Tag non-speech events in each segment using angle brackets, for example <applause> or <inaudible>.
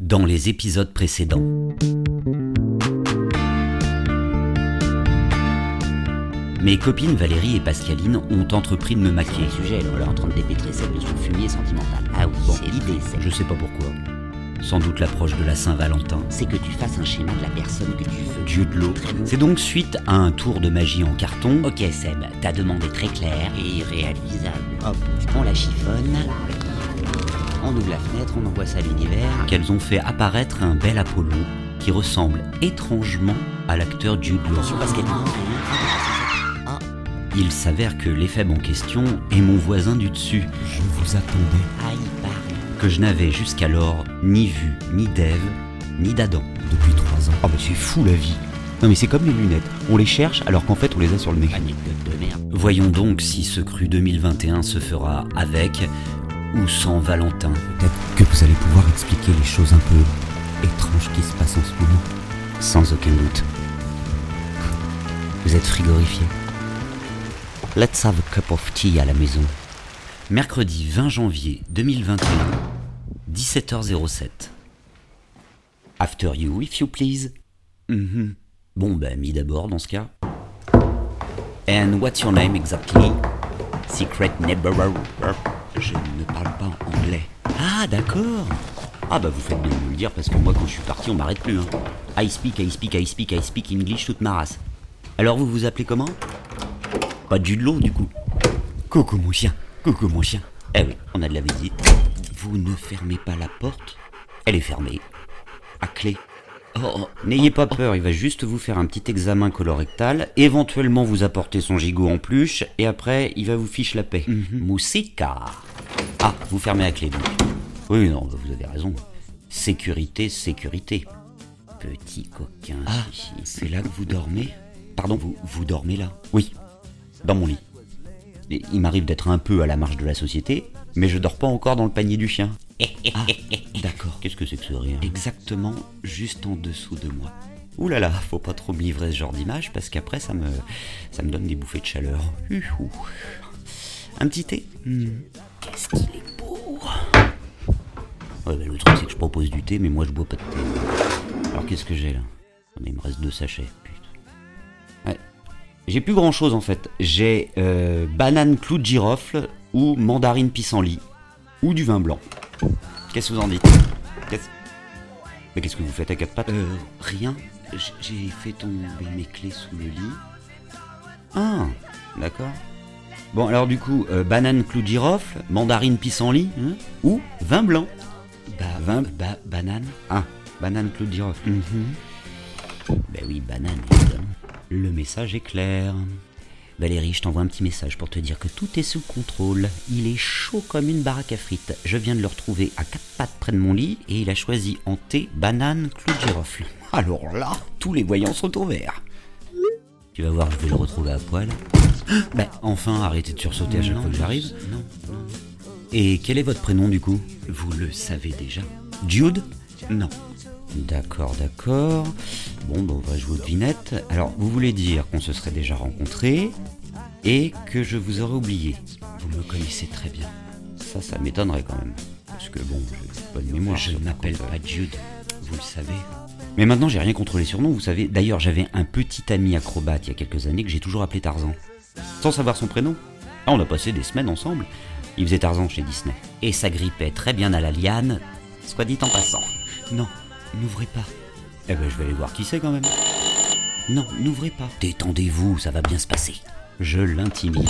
dans les épisodes précédents. Mes copines Valérie et Pascaline ont entrepris de me maquiller. sujet, elle est en train de dépêtrer celle de son fumier sentimental. Ah oui, Bon, l'idée, c'est Je sais pas pourquoi. Sans doute l'approche de la Saint-Valentin. c'est que tu fasses un schéma de la personne que tu veux. Dieu de l'eau. C'est donc suite à un tour de magie en carton Ok Seb, ta demande est très claire et irréalisable. Hop, on la chiffonne, on ouvre la fenêtre, on envoie ça à l'univers. qu'elles ont fait apparaître un bel Apollon qui ressemble étrangement à l'acteur Jude Law. Ah, Il s'avère que l'éphèbe en question est mon voisin du dessus. Je vous attendais. ah. Que je n'avais jusqu'alors ni vu, ni d'Ève, ni d'Adam. Depuis trois ans. Oh mais c'est fou la vie. Non mais c'est comme les lunettes. On les cherche alors qu'en fait on les a sur le nez. Anecdote de merde. Voyons donc si ce cru 2021 se fera avec ou sans Valentin. Peut-être que vous allez pouvoir expliquer les choses un peu étranges qui se passent en ce moment. Sans aucun doute. Vous êtes frigorifié. Let's have a cup of tea à la maison. Mercredi 20 janvier 2021, 17h07. After you, if you please. Mhm. Bon, ben, mis d'abord dans ce cas. And what's your name exactly? Secret neighbor. Je ne parle pas anglais. Ah, d'accord. Ah, bah vous faites bien de me le dire parce que moi, quand je suis parti, on m'arrête plus. Hein. I speak, I speak, I speak, I speak English toute ma race. Alors vous vous appelez comment? Pas de Jude Law, du coup. Coucou mon chien, coucou mon chien. Eh oui, on a de la visite. Vous ne fermez pas la porte? Elle est fermée. À clé. Oh, n'ayez pas peur, il va juste vous faire un petit examen colorectal, éventuellement vous apporter son gigot en peluche, et après il va vous fiche la paix. Moussika. Ah, vous fermez à clé donc. Oui, non, vous avez raison. Sécurité, sécurité. Petit coquin. Ah, c'est là que vous dormez? Pardon, vous, vous dormez là? Oui, dans mon lit. Et il m'arrive d'être un peu à la marge de la société, mais je dors pas encore dans le panier du chien. Ah, d'accord. Qu'est-ce que c'est que ce rire Exactement, juste en dessous de moi. Ouh là là, faut pas trop me livrer ce genre d'image parce qu'après ça me, ça me donne des bouffées de chaleur. Uhou. Un petit thé Qu'est-ce qu'il est beau Ouais, bah, le truc c'est que je propose du thé, mais moi je bois pas de thé. Alors qu'est-ce que j'ai là? Il me reste deux sachets. Putain. Ouais. J'ai plus grand chose en fait. J'ai euh, banane clou de girofle ou mandarine pissenlit ou du vin blanc. Qu'est-ce que vous en dites Qu'est-ce- Mais qu'est-ce que vous faites à quatre pattes Euh, rien. J'ai fait tomber mes clés sous le lit. Ah, d'accord. Bon, alors du coup, euh, banane clou de girofle, mandarine pissenlit hein, ou vin blanc Bah, vin, bah, banane Ah, banane clou de girofle. Ben oui, banane, évidemment. Le message est clair. Valérie, je t'envoie un petit message pour te dire que tout est sous contrôle. Il est chaud comme une baraque à frites. Je viens de le retrouver à quatre pattes près de mon lit et il a choisi en thé, banane, clou de girofle. <laughs> Alors là, tous les voyants sont au vert. Tu vas voir, je vais le retrouver à poil. <gasps> Ben, enfin, arrêtez de sursauter à chaque fois que j'arrive. Non, non. Et quel est votre prénom du coup? Vous le savez déjà. Jude? Non. D'accord, d'accord. Bon, ben, on va jouer aux devinettes. Alors, vous voulez dire qu'on se serait déjà rencontrés et que je vous aurais oublié. Vous me connaissez très bien. Ça, ça m'étonnerait quand même. Parce que bon, j'ai de mémoire. Je ne m'appelle pas Jude, vous le savez. Mais maintenant, j'ai rien contre les surnoms, vous savez. D'ailleurs, j'avais un petit ami acrobate il y a quelques années que j'ai toujours appelé Tarzan. Sans savoir son prénom. Ah, on a passé des semaines ensemble. Il faisait Tarzan chez Disney. Et ça grippait très bien à la liane, soit dit en passant. Non, n'ouvrez pas. Eh ben, je vais aller voir qui c'est quand même. Non, n'ouvrez pas. Détendez-vous, ça va bien se passer. Je l'intimide.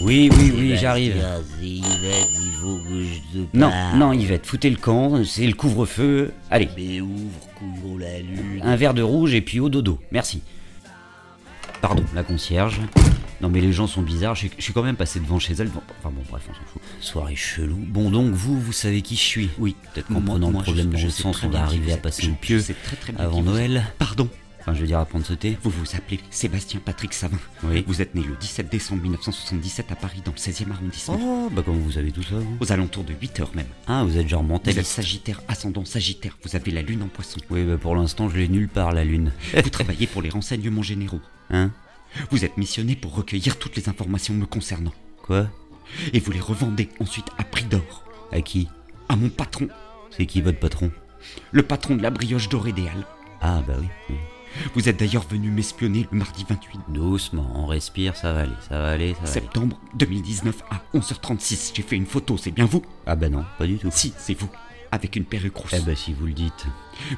Oui, oui, oui, j'arrive. Vas-y, Yvette, il faut que je te Non, parle. non, Yvette, foutez le camp, c'est le couvre-feu. Allez, Mais ouvre, couillon la lune. un verre de rouge et puis au dodo. Merci. Pardon, la concierge. Non mais les gens sont bizarres, je suis- quand même passé devant chez elle. Bon, Enfin bon, bref, on s'en fout. Soirée chelou. Bon donc, vous, vous savez qui je suis Oui, peut-être qu'en prenant moi, le problème dans le sens, on va arriver à passer le pieu sais très, très bien avant Noël. Pardon, Enfin, je veux dire à prendre ce thé. vous vous appelez Sébastien Patrick Savin. Oui. Vous êtes né le 17 décembre 1977 à Paris, dans le 16e arrondissement. Oh, bah comment vous savez tout ça vous Aux alentours de 8 heures même. Ah, vous êtes genre Vous êtes mentaliste. Sagittaire, ascendant Sagittaire. Vous avez la lune en poisson. Oui, bah pour l'instant, je l'ai nulle part, la lune. Vous travaillez pour les renseignements généraux. Hein? Vous êtes missionné pour recueillir toutes les informations me concernant. Quoi? Et vous les revendez ensuite à prix d'or. À qui? À mon patron. C'est qui votre patron? Le patron de la brioche dorée des Halles. Ah bah oui. oui. Vous êtes d'ailleurs venu m'espionner le mardi 28 Doucement, on respire, ça va aller, ça va aller, ça va aller. septembre 2019 à 11h36. J'ai fait une photo, c'est bien vous? Ah bah non, pas du tout. Si, c'est vous. Avec une perruque rousse. Eh bah si vous le dites.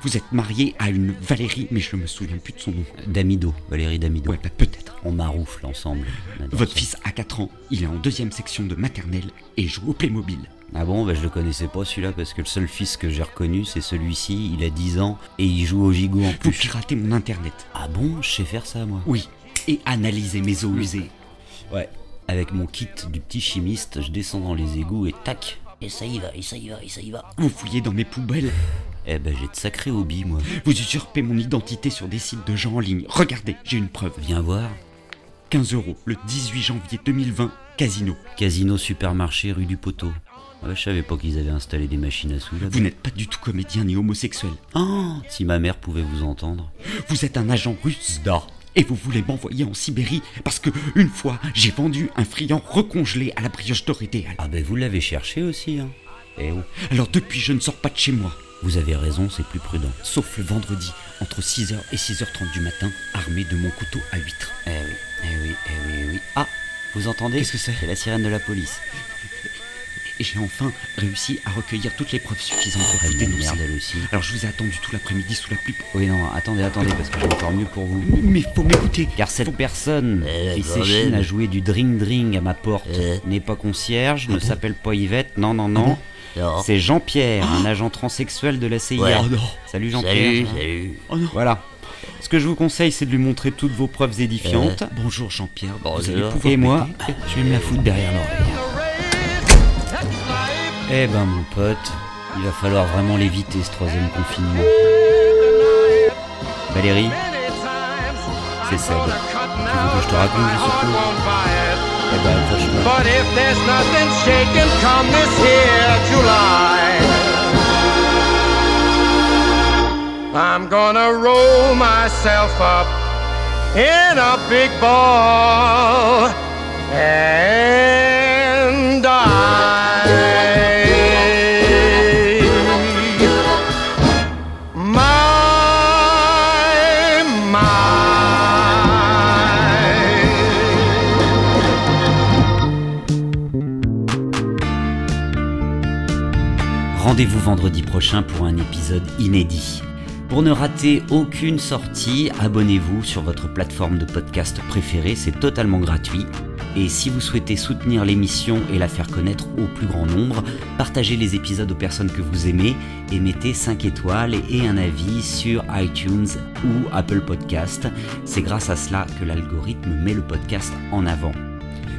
Vous êtes marié à une Valérie, mais je me souviens plus de son nom. Damido, Valérie Damido. Ouais, bah peut-être. On maroufle ensemble. Votre ça. fils a 4 ans, il est en deuxième section de maternelle et joue au Playmobil. Ah bon, bah je le connaissais pas celui-là parce que le seul fils que j'ai reconnu c'est celui-ci, il a 10 ans et il joue au gigot en Vous plus. piratez mon internet. Ah bon, je sais faire ça moi. Oui. Et analysez mes eaux usées. Ouais. Avec mon kit du petit chimiste, je descends dans les égouts et tac. Et ça y va, et ça y va, et ça y va. Vous fouillez dans mes poubelles. Eh ben j'ai de sacrés hobbies moi. Vous usurpez mon identité sur des sites de gens en ligne. Regardez, j'ai une preuve. Viens voir. 15 euros le 18 janvier 2020, casino. Casino supermarché rue du Poteau. Ah je savais pas qu'ils avaient installé des machines à sous. Vous n'êtes pas du tout comédien ni homosexuel. Oh, si ma mère pouvait vous entendre. Vous êtes un agent russe d'or. Et vous voulez m'envoyer en Sibérie parce que une fois j'ai vendu un friand recongelé à la brioche Halles. Ah ben vous l'avez cherché aussi hein. Eh oh. Alors depuis je ne sors pas de chez moi. Vous avez raison, c'est plus prudent. Sauf le vendredi, entre 6h et 6h30 du matin, armé de mon couteau à huître. Eh oui, eh oui, eh oui, eh oui. Ah, vous entendez Qu'est-ce que c'est? C'est la sirène de la police. Et j'ai enfin réussi à recueillir toutes les preuves suffisantes pour Ah, vous de dénoncer. merde elle aussi. Alors je vous ai attendu tout l'après-midi sous la pluie. Oui non, attendez, attendez, parce que j'ai encore mieux pour vous. Mais faut m'écouter. Car cette personne Euh, qui s'échine à jouer du dring-dring à ma porte Euh. n'est pas concierge, ne s'appelle pas Yvette, non, non, non. Non. C'est Jean-Pierre, un agent transsexuel de la CIA. Ouais. Oh non. Salut Jean-Pierre. Salut, salut. Oh non. Voilà. Ce que je vous conseille, c'est de lui montrer toutes vos preuves édifiantes. Bonjour Jean-Pierre. Bonjour. Vous allez pouvoir Et moi, je vais me la foutre derrière l'oreille. Eh ben mon pote, il va falloir vraiment l'éviter ce troisième confinement. Valérie, c'est Seb. Tu veux que je te raconte, suppose Eh ben accroche-toi. But if there's nothing shaking come this here July, I'm gonna roll myself up in a big ball and Rendez-vous vendredi prochain pour un épisode inédit. Pour ne rater aucune sortie, abonnez-vous sur votre plateforme de podcast préférée, c'est totalement gratuit. Et si vous souhaitez soutenir l'émission et la faire connaître au plus grand nombre, partagez les épisodes aux personnes que vous aimez et mettez 5 étoiles et un avis sur iTunes ou Apple Podcast. C'est grâce à cela que l'algorithme met le podcast en avant.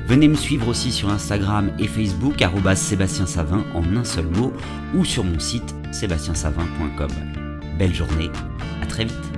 Venez me suivre aussi sur Instagram et Facebook, Sébastien Savin en un seul mot, ou sur mon site sébastiensavin.com. Belle journée, à très vite